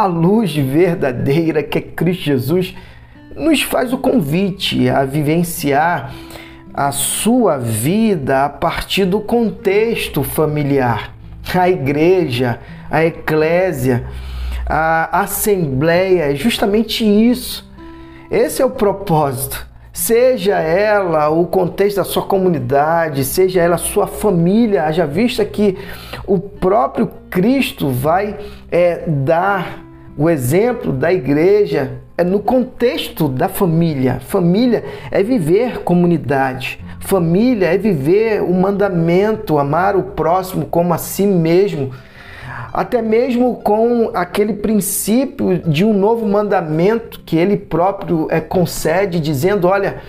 a luz verdadeira que é Cristo Jesus nos faz o convite a vivenciar a sua vida a partir do contexto familiar. A igreja, a eclésia, a assembleia, é justamente isso. Esse é o propósito. Seja ela o contexto da sua comunidade, seja ela a sua família, haja vista que o próprio Cristo vai é, dar o exemplo da igreja é no contexto da família. Família é viver comunidade. Família é viver o mandamento, amar o próximo como a si mesmo. Até mesmo com aquele princípio de um novo mandamento que ele próprio é, concede, dizendo: Olha,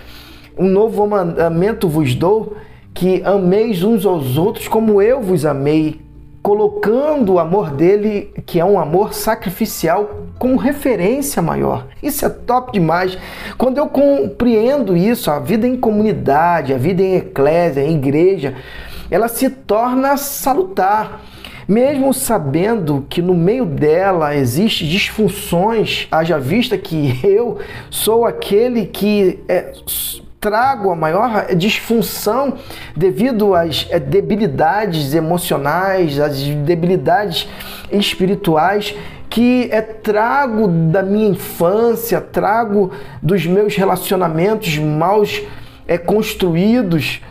um novo mandamento vos dou, que ameis uns aos outros como eu vos amei colocando o amor dele, que é um amor sacrificial, como referência maior. Isso é top demais. Quando eu compreendo isso, a vida em comunidade, a vida em eclésia, em igreja, ela se torna salutar. Mesmo sabendo que no meio dela existe disfunções, haja vista que eu sou aquele que é, trago a maior disfunção devido às eh, debilidades emocionais, às debilidades espirituais que é trago da minha infância, trago dos meus relacionamentos maus é, construídos,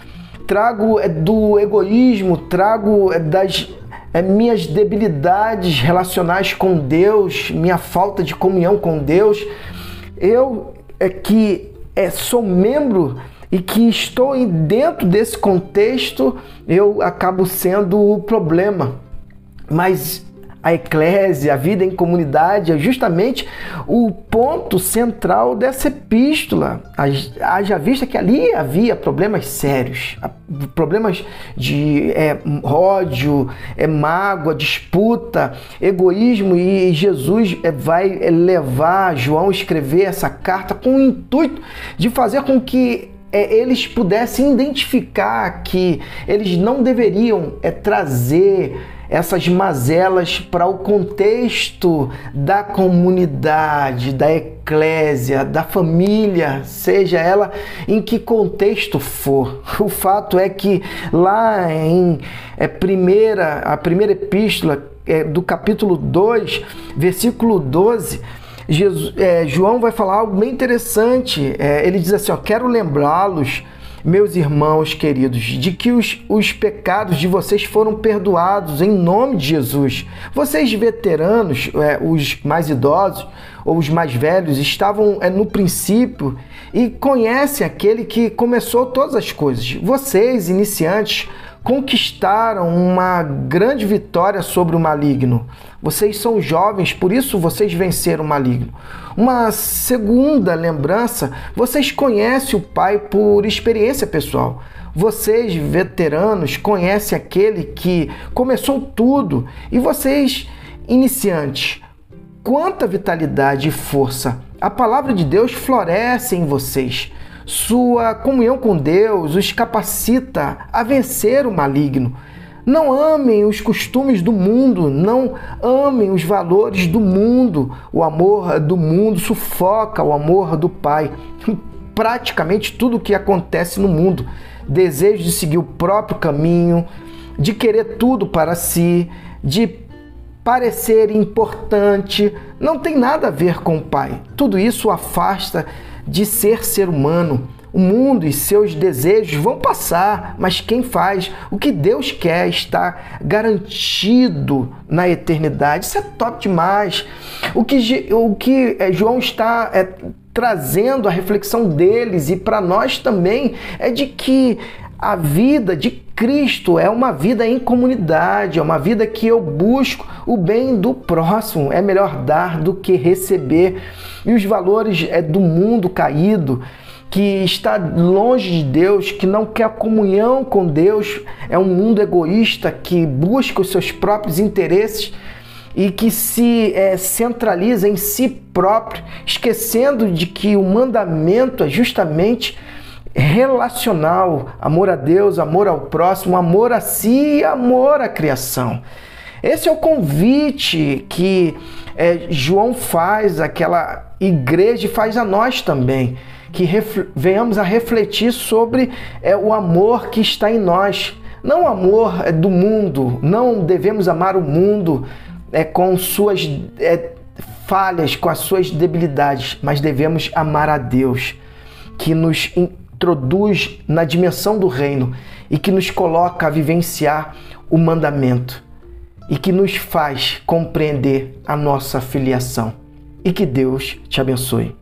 trago é, do egoísmo, trago é, das é, minhas debilidades relacionais com Deus, minha falta de comunhão com Deus. Eu é que é, sou membro e que estou dentro desse contexto, eu acabo sendo o problema. Mas a eclésia, a vida em comunidade, é justamente o ponto central dessa epístola. Haja vista que ali havia problemas sérios, problemas de é, ódio, é, mágoa, disputa, egoísmo, e Jesus é, vai levar João a escrever essa carta com o intuito de fazer com que é, eles pudessem identificar que eles não deveriam é, trazer essas mazelas para o contexto da comunidade, da eclésia, da família, seja ela em que contexto for. O fato é que lá em é, primeira, a primeira epístola é, do capítulo 2, versículo 12, Jesus, é, João vai falar algo bem interessante. É, ele diz assim: ó, quero lembrá-los meus irmãos queridos, de que os, os pecados de vocês foram perdoados em nome de Jesus. Vocês, veteranos, é, os mais idosos ou os mais velhos, estavam é, no princípio e conhecem aquele que começou todas as coisas. Vocês, iniciantes, conquistaram uma grande vitória sobre o maligno. Vocês são jovens, por isso vocês venceram o maligno. Uma segunda lembrança, vocês conhecem o Pai por experiência pessoal. Vocês, veteranos, conhecem aquele que começou tudo. E vocês, iniciantes, quanta vitalidade e força. A palavra de Deus floresce em vocês. Sua comunhão com Deus os capacita a vencer o maligno. Não amem os costumes do mundo, não amem os valores do mundo. O amor do mundo sufoca o amor do Pai. Praticamente tudo o que acontece no mundo, desejo de seguir o próprio caminho, de querer tudo para si, de parecer importante, não tem nada a ver com o Pai. Tudo isso afasta de ser ser humano. O mundo e seus desejos vão passar, mas quem faz o que Deus quer está garantido na eternidade. Isso é top demais. O que, o que é, João está é, trazendo a reflexão deles e para nós também é de que a vida de Cristo é uma vida em comunidade, é uma vida que eu busco o bem do próximo. É melhor dar do que receber. E os valores é do mundo caído, que está longe de Deus, que não quer comunhão com Deus, é um mundo egoísta que busca os seus próprios interesses e que se é, centraliza em si próprio, esquecendo de que o mandamento é justamente relacional, amor a Deus, amor ao próximo, amor a si e amor à criação. Esse é o convite que é, João faz àquela igreja e faz a nós também, que venhamos a refletir sobre é, o amor que está em nós. Não o amor é, do mundo, não devemos amar o mundo é, com suas é, falhas, com as suas debilidades, mas devemos amar a Deus, que nos introduz na dimensão do reino e que nos coloca a vivenciar o mandamento e que nos faz compreender a nossa filiação. E que Deus te abençoe.